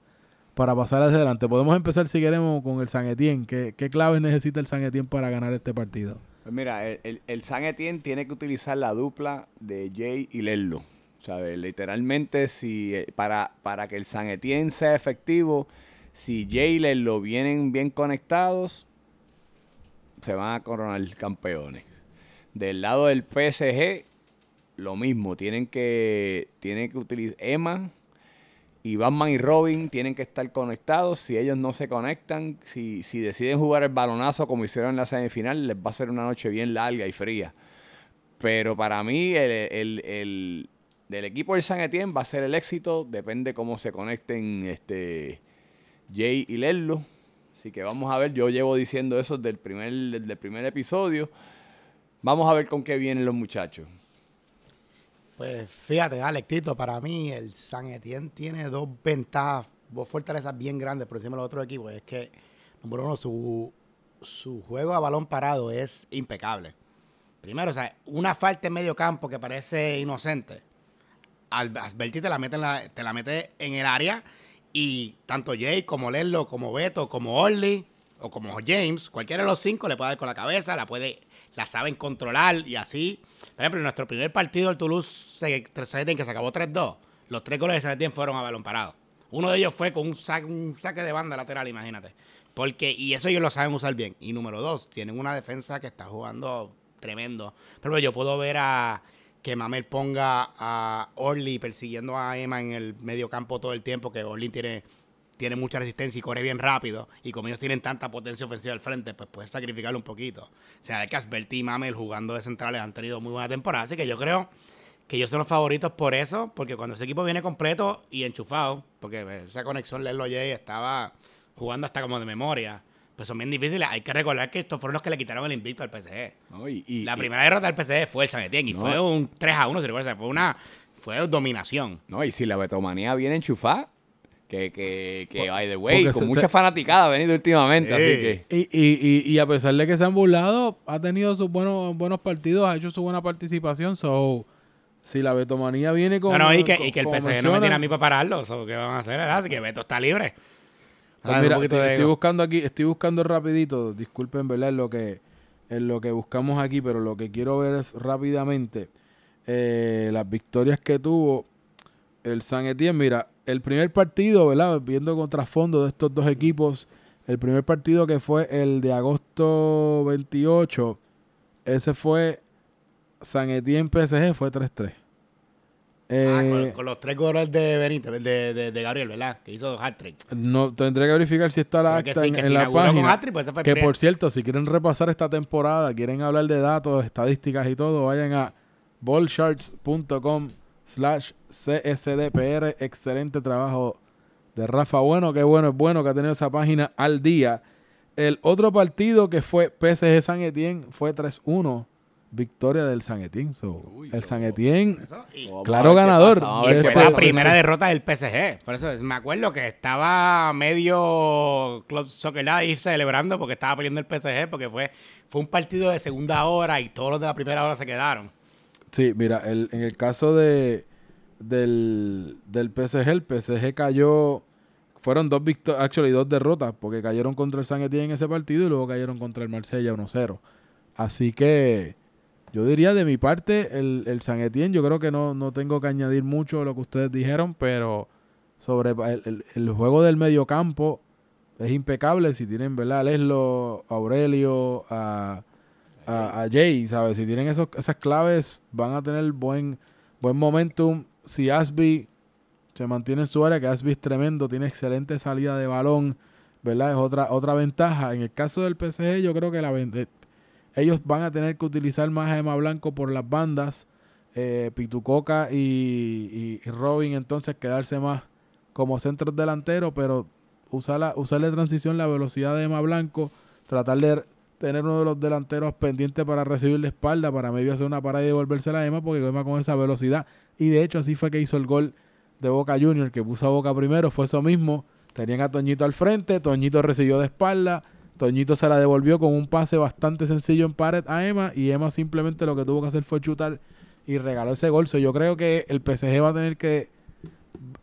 para pasar hacia adelante? Podemos empezar si queremos con el San Etienne. ¿Qué, qué claves necesita el San Etienne para ganar este partido? Pues mira, el, el, San Etienne tiene que utilizar la dupla de Jay y Lerlo. O sea, literalmente, si eh, para, para que el San Etienne sea efectivo, si Jay y Lerlo vienen bien conectados, se van a coronar campeones. Del lado del PSG, lo mismo. Tienen que, tienen que utilizar Emma y Batman y Robin tienen que estar conectados. Si ellos no se conectan, si, si deciden jugar el balonazo como hicieron en la semifinal, les va a ser una noche bien larga y fría. Pero para mí, el, el- el- del equipo del San Etienne va a ser el éxito. Depende cómo se conecten este Jay y Lerlo. Así que vamos a ver. Yo llevo diciendo eso desde primer, desde el primer episodio. Vamos a ver con qué vienen los muchachos. Pues fíjate, Alex, Tito, para mí el San Etienne tiene dos ventajas, dos fortalezas bien grandes por encima de los otros equipos. Es que, número uno, su, su juego a balón parado es impecable. Primero, o sea, una falta en medio campo que parece inocente. Al Asberti te la mete en, te la mete en el área y tanto Jay como Lerlo, como Beto, como Orly o como James, cualquiera de los cinco le puede dar con la cabeza, la puede, la saben controlar y así. Por ejemplo, en nuestro primer partido, el Toulouse se, que se acabó 3-2, los tres goles de Saint-Étienne fueron a balón parado. Uno de ellos fue con un saque, un saque de banda lateral, imagínate. Porque, y eso ellos lo saben usar bien. Y número dos, tienen una defensa que está jugando tremendo. Pero yo puedo ver a que Mamel ponga a Orly persiguiendo a Emma en el medio campo todo el tiempo, que Orly tiene, tiene mucha resistencia y corre bien rápido. Y como ellos tienen tanta potencia ofensiva al frente, pues puedes sacrificarlo un poquito. O sea, que Asberti y Mamel jugando de centrales han tenido muy buena temporada. Así que yo creo que ellos son los favoritos por eso, porque cuando ese equipo viene completo y enchufado, porque esa conexión Lerlo Jay estaba jugando hasta como de memoria, pues son bien difíciles. Hay que recordar que estos fueron los que le quitaron el invicto al PSG. ¿no? Y- y- La y- primera derrota del PSG fue el San Etienne y No. fue un 3 a 1, si recuerdas, fue una fue dominación. No, y si la betomanía viene enchufada, que, que, que by the way, Porque con se- mucha se- fanaticada ha venido últimamente, Sí. así que... Y, y, y, y a pesar de que se han burlado, ha tenido sus buenos, buenos partidos, ha hecho su buena participación. So, si la betomanía viene con. No, no, y que, con- y que el como PSG no me tiene a mí para pararlo, so, ¿qué van a hacer? verdad? Así que Beto está libre. Pues Ah, un mira, poquito estoy, de estoy ego. buscando aquí, estoy buscando rapidito, disculpen, ¿verdad? En lo que, en lo que buscamos aquí, pero lo que quiero ver es rápidamente eh, las victorias que tuvo el San Etienne. Mira, el primer partido, ¿verdad? Viendo con trasfondo de estos dos equipos, el primer partido que fue el de agosto 28, ese fue San Etienne PSG, fue 3-3. Ah, Eh, con, con los tres goles de Benítez, de, de, de Gabriel, ¿verdad? Que hizo hat-trick. No, tendré que verificar si está la acta sí, en, la página. pues que por cierto, si quieren repasar esta temporada, quieren hablar de datos, estadísticas y todo, vayan a ballsharts.com slash csdpr. Excelente trabajo de Rafa Bueno, qué bueno, es bueno que ha tenido esa página al día. El otro partido que fue PSG San Etienne fue 3-1 victoria del San Etienne. So, Uy, el San Etienne, Claro ganador. Y fue la primera derrota del PSG. Por eso es- me acuerdo que estaba medio Club Soccer Live celebrando porque estaba peleando el PSG porque fue, fue un partido de segunda hora y todos los de la primera hora se quedaron. Sí, mira, el- en el caso de del, del PSG, el PSG cayó, fueron dos victorias, actually dos derrotas, porque cayeron contra el San Etienne en ese partido y luego cayeron contra el Marsella 1-0. Así que yo diría de mi parte, el, el San Etienne, yo creo que no, no tengo que añadir mucho a lo que ustedes dijeron, pero sobre el, el- el juego del mediocampo es impecable. Si tienen, ¿verdad? Leslo, Aurelio, a, a, Jay, ¿sabes? Si tienen esos, esas claves, van a tener buen, buen momentum. Si Asby se mantiene en su área, que Asby es tremendo, tiene excelente salida de balón, ¿verdad? Es otra, otra ventaja. En el caso del PSG, yo creo que la eh, ellos van a tener que utilizar más a Emma Blanco por las bandas. Eh, Pitucoca y, Robin entonces quedarse más como centros delanteros, pero usar la, transición la velocidad de Emma Blanco, tratar de tener uno de los delanteros pendiente para recibir la espalda, para medio hacer una parada y devolverse a Emma, porque Emma con esa velocidad. Y de hecho así fue que hizo el gol de Boca Junior, que puso a Boca primero, fue eso mismo. Tenían a Toñito al frente, Toñito recibió de espalda, Toñito se la devolvió con un pase bastante sencillo en pared a Emma y Emma simplemente lo que tuvo que hacer fue chutar y regaló ese gol. So, yo creo que el PSG va a tener que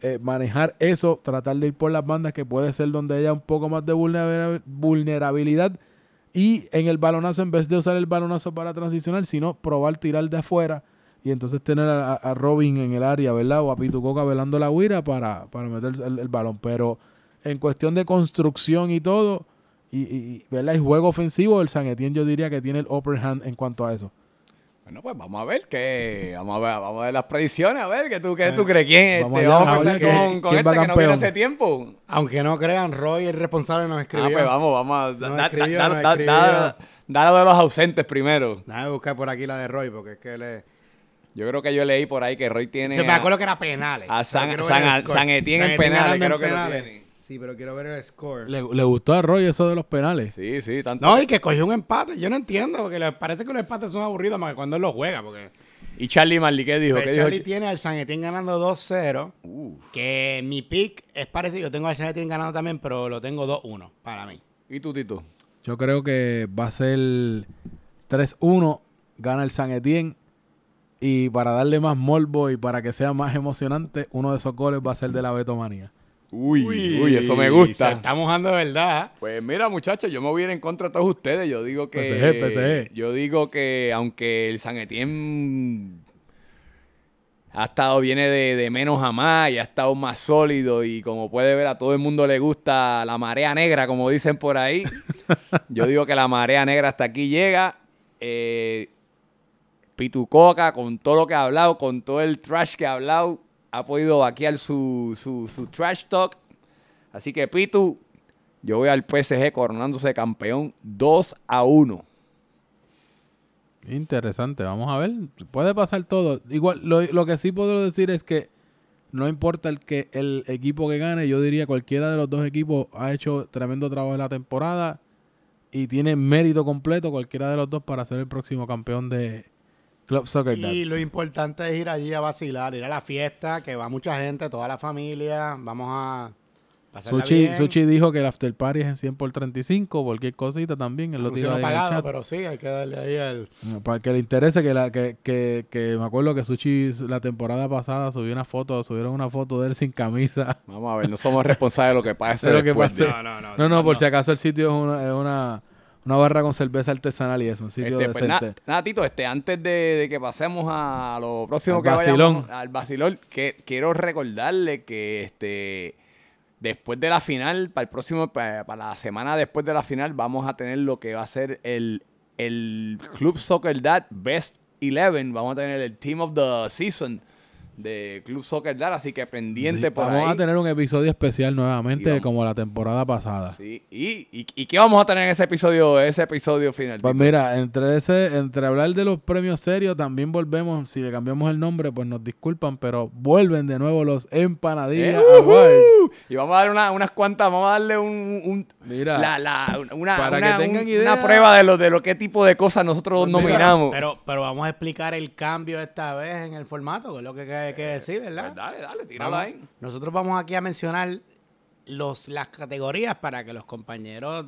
eh, manejar eso, tratar de ir por las bandas que puede ser donde haya un poco más de vulnera- vulnerabilidad y en el balonazo en vez de usar el balonazo para transicionar, sino probar tirar de afuera y entonces tener a, a Robin en el área, ¿verdad? O a Pitucoca velando la guira para, para meter el, balón. Pero en cuestión de construcción y todo, y, y- ¿verdad? Y juego ofensivo, el San yo diría que tiene el upper hand en cuanto a eso. Bueno, pues vamos a ver qué. Vamos a ver, vamos a ver las predicciones, a ver qué tú, qué tú crees. ¿Quién? Vamos Este, allá, vamos a con, con ¿Quién este que no viene hace tiempo. Aunque no crean, Roy, el responsable, nos escribió. Ah, pues vamos, vamos. Nos da- da- da- nos da- escribió. da- Dale de los ausentes primero. Déjame buscar por aquí la de Roy, porque es que le... Yo creo que yo leí por ahí que Roy tiene. Se me a- acuerdo que era penales. a San- San- score. San Etienne en San penales, creo que lo penales. tiene. Sí, pero quiero ver el score. Le, le gustó a Roy eso de los penales. Sí, sí, tanto. No, y que cogió un empate. Yo no entiendo, porque le parece que los empates son aburridos más que cuando él los juega. Porque Y Charlie Marley, ¿qué dijo? Pues ¿Qué dijo? Charlie tiene al San Etienne ganando 2-0. Uf. Que mi pick es parecido. Yo tengo al San Etienne ganando también, pero lo tengo 2-1 para mí. ¿Y tú, Tito? Yo creo que va a ser 3-1, gana el San Etienne. Y para darle más morbo y para que sea más emocionante, uno de esos goles va a ser de la Betomanía. Uy, uy, eso me gusta. Se está mojando de verdad. Pues mira, muchachos, yo me voy a ir en contra de todos ustedes. Yo digo que. PSG, PSG. Yo digo que aunque el San Etienne ha estado, viene de, de menos a más y ha estado más sólido. Y como puede ver, a todo el mundo le gusta la marea negra, como dicen por ahí. yo digo que la marea negra hasta aquí llega. Eh, Pitucoca, con todo lo que ha hablado, con todo el trash que ha hablado, ha podido vaquear su, su, su trash talk. Así que, Pitu, yo voy al PSG coronándose campeón 2 a 1. Interesante, vamos a ver. Puede pasar todo. Igual, lo, lo que sí puedo decir es que no importa el que el equipo que gane, yo diría cualquiera de los dos equipos ha hecho tremendo trabajo en la temporada y tiene mérito completo cualquiera de los dos para ser el próximo campeón de Club Soccer Y Dads. lo importante es ir allí a vacilar, ir a la fiesta, que va mucha gente, toda la familia. Vamos a pasarla Suchi, bien. Suchi dijo que el after party es en 100 por 35, cualquier cosita también. Él lo no ahí en el pagado, chat. pero sí, hay que darle ahí el... Para que le interese que, la, que, que, que me acuerdo que Suchi la temporada pasada subió una foto, subieron una foto de él sin camisa. Vamos a ver, no somos responsables de lo que pase lo que después pase. No, no, no. No, no, por si acaso el sitio es una, es una, una barra con cerveza artesanal y es un sitio Este, pues, decente. nada, Tito, este, antes de, de que pasemos a lo próximo Al que vacilón. vayamos, al vacilón, que quiero recordarle que este después de la final, para el próximo, para, para la semana después de la final, vamos a tener lo que va a ser el, el Club Soccer Dad Best 11. Vamos a tener el Team of the Season de Club Soccer Dad, así que pendiente Sí, por vamos ahí. a tener un episodio especial nuevamente vamos- como la temporada pasada. Sí, y, y, y qué vamos a tener en ese episodio, ese episodio final? Pues mira, entre ese, entre hablar de los premios serios, también volvemos, si le cambiamos el nombre, pues nos disculpan, pero vuelven de nuevo los Empanadilla ¡Eh! Awards. Y vamos a dar una- unas cuantas, vamos a darle un, un- Mira, la, la- una, para una- que tengan un- idea- una prueba de lo de lo qué tipo de cosas nosotros Pues mira, nominamos. Pero, pero vamos a explicar el cambio esta vez en el formato, que es lo que que decir, ¿verdad? Pues dale, dale, tíralo Vamos- ahí. Nosotros vamos aquí a mencionar los, las categorías para que los compañeros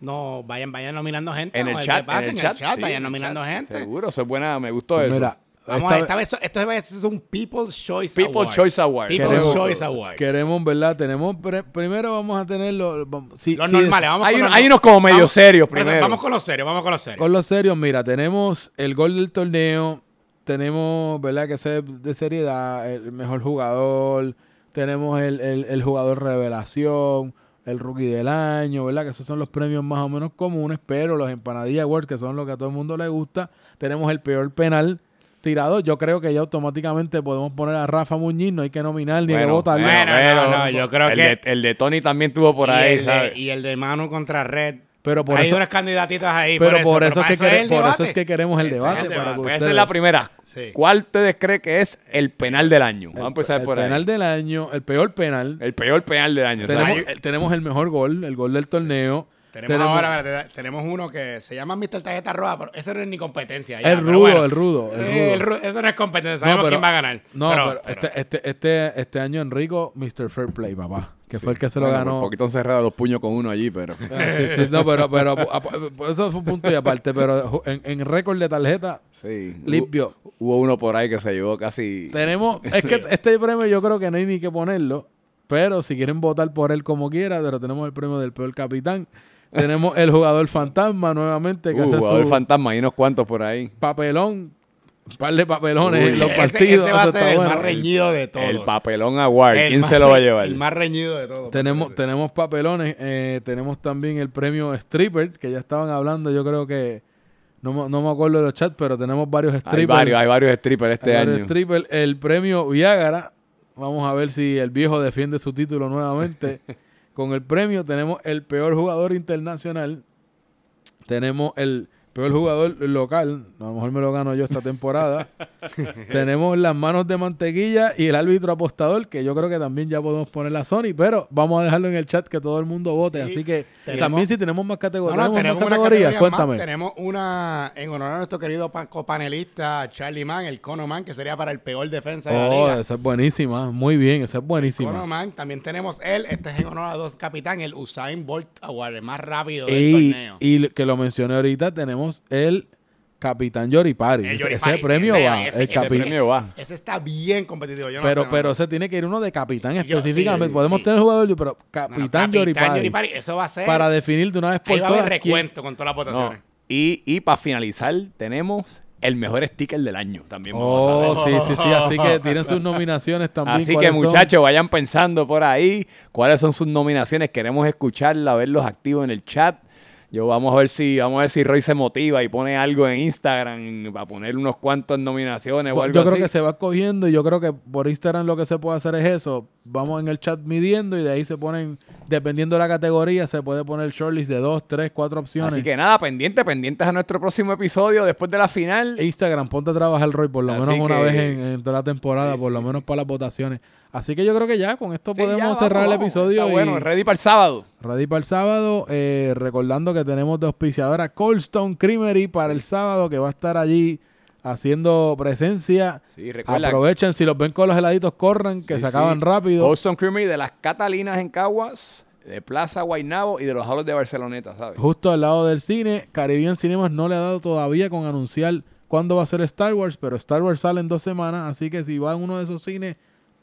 no vayan, vayan nominando gente. En el chat, en el chat, sí, vayan nominando chat. gente. Seguro, eso es buena, me gustó pues eso. mira, Vamos esta a, esta vez vez es un People's Choice People Award. Choice Award. People's Queremos- Choice Awards. queremos, ¿verdad? Tenemos, pre- primero vamos a tener los, vamos- sí, los sí, normales, vamos Hay con uno- los- hay unos como medio vamos- serios primero. Vamos con los serios, vamos con los serios. Con los serios, mira, tenemos el gol del torneo, tenemos, ¿verdad? Que ese de seriedad, el mejor jugador, tenemos el, el- el jugador revelación, el rookie del año, ¿verdad? Que esos son los premios más o menos comunes, pero los empanadillas awards, que son los que a todo el mundo le gusta, tenemos el peor penal tirado. Yo creo que ya automáticamente podemos poner a Rafa Muñiz, no hay que nominar ni hay que Bueno, votarlo. bueno, no, no, yo creo el que- De, el de Tony también tuvo por y ahí, el de- ¿sabes? y el de Manu contra Red. Pero por Hay eso, unas candidatitas ahí. pero por eso, para es que es el por eso es que queremos el debate. el para debate. que esa es la primera. Sí. ¿Cuál ustedes creen que es el penal del año? Vamos a empezar el por ahí. penal del año, el peor penal. El peor penal del año. tenemos, el, tenemos el mejor gol, el gol del torneo. Tenemos, ahora, tenemos uno que se llama Mr. Tarjeta Roja, pero ese no es ni competencia. ya, el rudo, bueno. el rudo, el el rudo. ru- Eso no es competencia, sabemos quién va a ganar. No, pero, pero, pero- este, este, este, este año Enrico, Mr. Fair Play, papá. Que fue el que se lo Bueno, ganó. Un poquito encerrado los puños con uno allí, pero. Ah, sí, sí, no, pero, pero a- a- eso fue un punto y aparte. Pero en, en récord de tarjeta, Sí. limpio. Hubo, hubo uno por ahí que se llevó casi. Tenemos, es que este premio yo creo que no hay ni que ponerlo. Pero si quieren votar por él como quiera, pero tenemos el premio del peor capitán. Tenemos el jugador fantasma nuevamente que Uh, hace jugador su fantasma, hay unos cuantos por ahí. papelón, un par de papelones Uy, en los partidos. ese va eso a ser está el bueno. más reñido de todos. El papelón award. El ¿Quién más se lo va a llevar? El más reñido de todos. Tenemos, tenemos papelones, eh, tenemos también el premio Stripper, que ya estaban hablando, yo creo que, no, me- no me acuerdo de los chats, pero tenemos varios Hay strippers. varios, hay varios strippers este Hay varios año. strippers. El premio Viagra, vamos a ver si el viejo defiende su título nuevamente. Con el premio tenemos el peor jugador internacional, tenemos el peor jugador local, a lo mejor me lo gano yo esta temporada. tenemos las manos de mantequilla y el árbitro apostador, que yo creo que también ya podemos poner la Sony, pero vamos a dejarlo en el chat que todo el mundo vote. Sí, Así que tenemos- también si tenemos más categorías, no, ¿tenemos tenemos más una categorías, categoría más. cuéntame. Tenemos una en honor a nuestro querido pan- copanelista Charlie Mann, el Cono Man, que sería para el peor defensa de la Oh, liga. esa es buenísima, muy bien, esa es buenísima. Cono Man. También tenemos él, este es en honor a dos capitán, el Usain Bolt Award, el más rápido del Y, torneo. y que lo mencioné ahorita, tenemos el Capitán Yoripari. Ese, ese premio ese- va. ese- el ese capi- premio va. Ese está bien competitivo. Yo no pero, sé, pero ese tiene que ir uno de capitán Yo- específicamente. sí, Podemos sí. tener jugador, pero No, no, Capitán Yoripari. Eso va a ser. Para definir de una vez por ahí va a haber todas quién- recuento con todas las No. votaciones. Y, y para finalizar, tenemos el mejor sticker del año. También vamos Oh, a ver. sí, sí, sí. Así que tienen sus nominaciones también. Así que muchachos, vayan pensando por ahí cuáles son sus nominaciones. Queremos escucharla, verlos activos en el chat. Yo vamos a ver si vamos a ver si Roy se motiva y pone algo en Instagram para poner unos cuantos nominaciones o algo Yo creo así. que se va cogiendo y yo creo que por Instagram lo que se puede hacer es eso. Vamos en el chat midiendo y de ahí se ponen, dependiendo de la categoría, se puede poner shortlist de dos, tres, cuatro opciones. Así que nada, pendiente, pendientes a nuestro próximo episodio después de la final. Instagram, ponte a trabajar, Roy, por lo Así menos una que- vez en, en toda la temporada, Sí, por lo sí, menos para las votaciones. Así que yo creo que ya con esto Sí, podemos ya, vamos, cerrar el vamos. episodio. Está y bueno, ready para el sábado. ready para el sábado. eh, recordando que tenemos de auspiciadora Cold Stone Creamery para el sábado, que va a estar allí haciendo presencia. Sí, recuerda. Aprovechen, si los ven con los heladitos, corran, que Sí, se acaban sí. rápido. Colston Creamery de las Catalinas en Caguas, de Plaza Guaynabo y de los Halos de Barceloneta, ¿sabes? Justo al lado del cine. Caribbean Cinemas no le ha dado todavía con anunciar cuándo va a ser Star Wars, pero Star Wars sale en dos semanas, así que si va a uno de esos cines,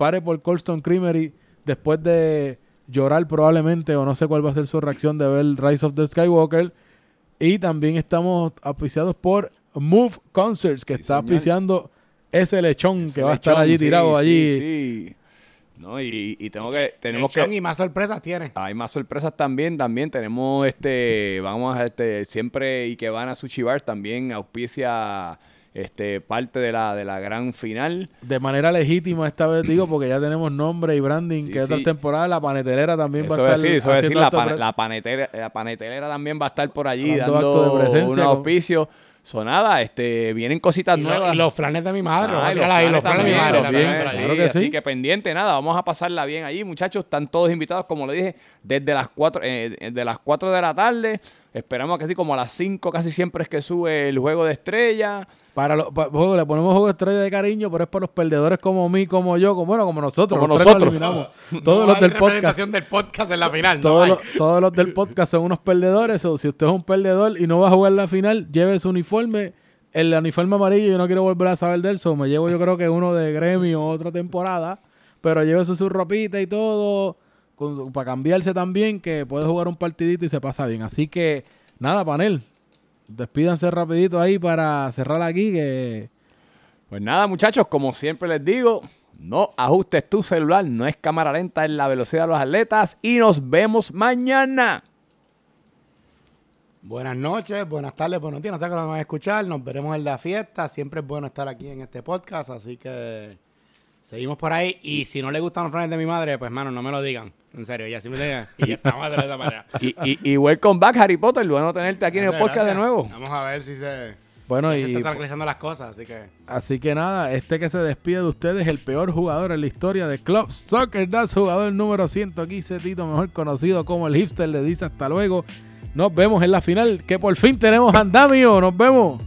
pare por Colston Creamery después de llorar probablemente, o no sé cuál va a ser su reacción de ver Rise of the Skywalker. Y también estamos auspiciados por Move Concerts, que Sí, está auspiciando ese lechón Ese que va a estar allí sí, tirado sí, allí. Sí, No, y, y tengo que, tenemos Lechón que, y más sorpresas tiene. hay más sorpresas también, también tenemos este, vamos a este, siempre y que van a Sushi Bar también auspicia este, parte de la, de la gran final. De manera legítima esta vez digo, porque ya tenemos nombre y branding, Sí, que otra sí. temporada la panetelera también Eso va a es estar decir, eso es decir, la, pre- la panetera, la panetelera también va a estar por allí Dando dando, acto de presencia un con- auspicio. Sonada, este, vienen cositas Y, lo- nuevas. y los flanes de mi madre. Ah, y los flanes de mi madre. bien, claro que Así sí. que pendiente, nada, vamos a pasarla bien allí, muchachos. Están todos invitados, como le dije, desde las 4 de las 4 de la tarde. Esperamos que así como a las 5 casi siempre es que sube el juego de estrella. Para los, le ponemos juego de estrella de cariño, pero es para los perdedores como mí, como yo, como, bueno, como nosotros. Como los tres nos nosotros. No Todos los hay del podcast. del en la final. no Todos los, todos los del podcast son unos perdedores. O si usted es un perdedor y no va a jugar la final, lleve su uniforme. El uniforme amarillo, yo no quiero volver a saber de él. So me llevo, yo creo que uno de gremio otra temporada. Pero lleve su, su ropita y todo. Para cambiarse también, que puede jugar un partidito y se pasa bien. Así que, nada, panel. Despídanse rapidito ahí para cerrar aquí. Que Pues nada, muchachos, como siempre les digo, no ajustes tu celular, no es cámara lenta, es la velocidad de los atletas y nos vemos mañana. Buenas noches, buenas tardes, buenos días. No sé que lo van a escuchar. Nos veremos en la fiesta. Siempre es bueno estar aquí en este podcast. Así que seguimos por ahí. Y si no le gustan los flanes de mi madre, pues, mano, no me lo digan. En serio, ya sí me digan. Y ya estamos de esa manera. Y, y, y welcome back, Harry Potter. Bueno tenerte aquí en el Gracias, podcast de nuevo. Vamos a ver si se, bueno, si se y están tranquilizando las cosas. Así que. Así que nada, este que se despide de ustedes, el peor jugador en la historia de Club Soccer Das, jugador número 115, Tito, mejor conocido como el hipster, le dice hasta luego. Nos vemos en la final, que por fin tenemos andamio. Nos vemos.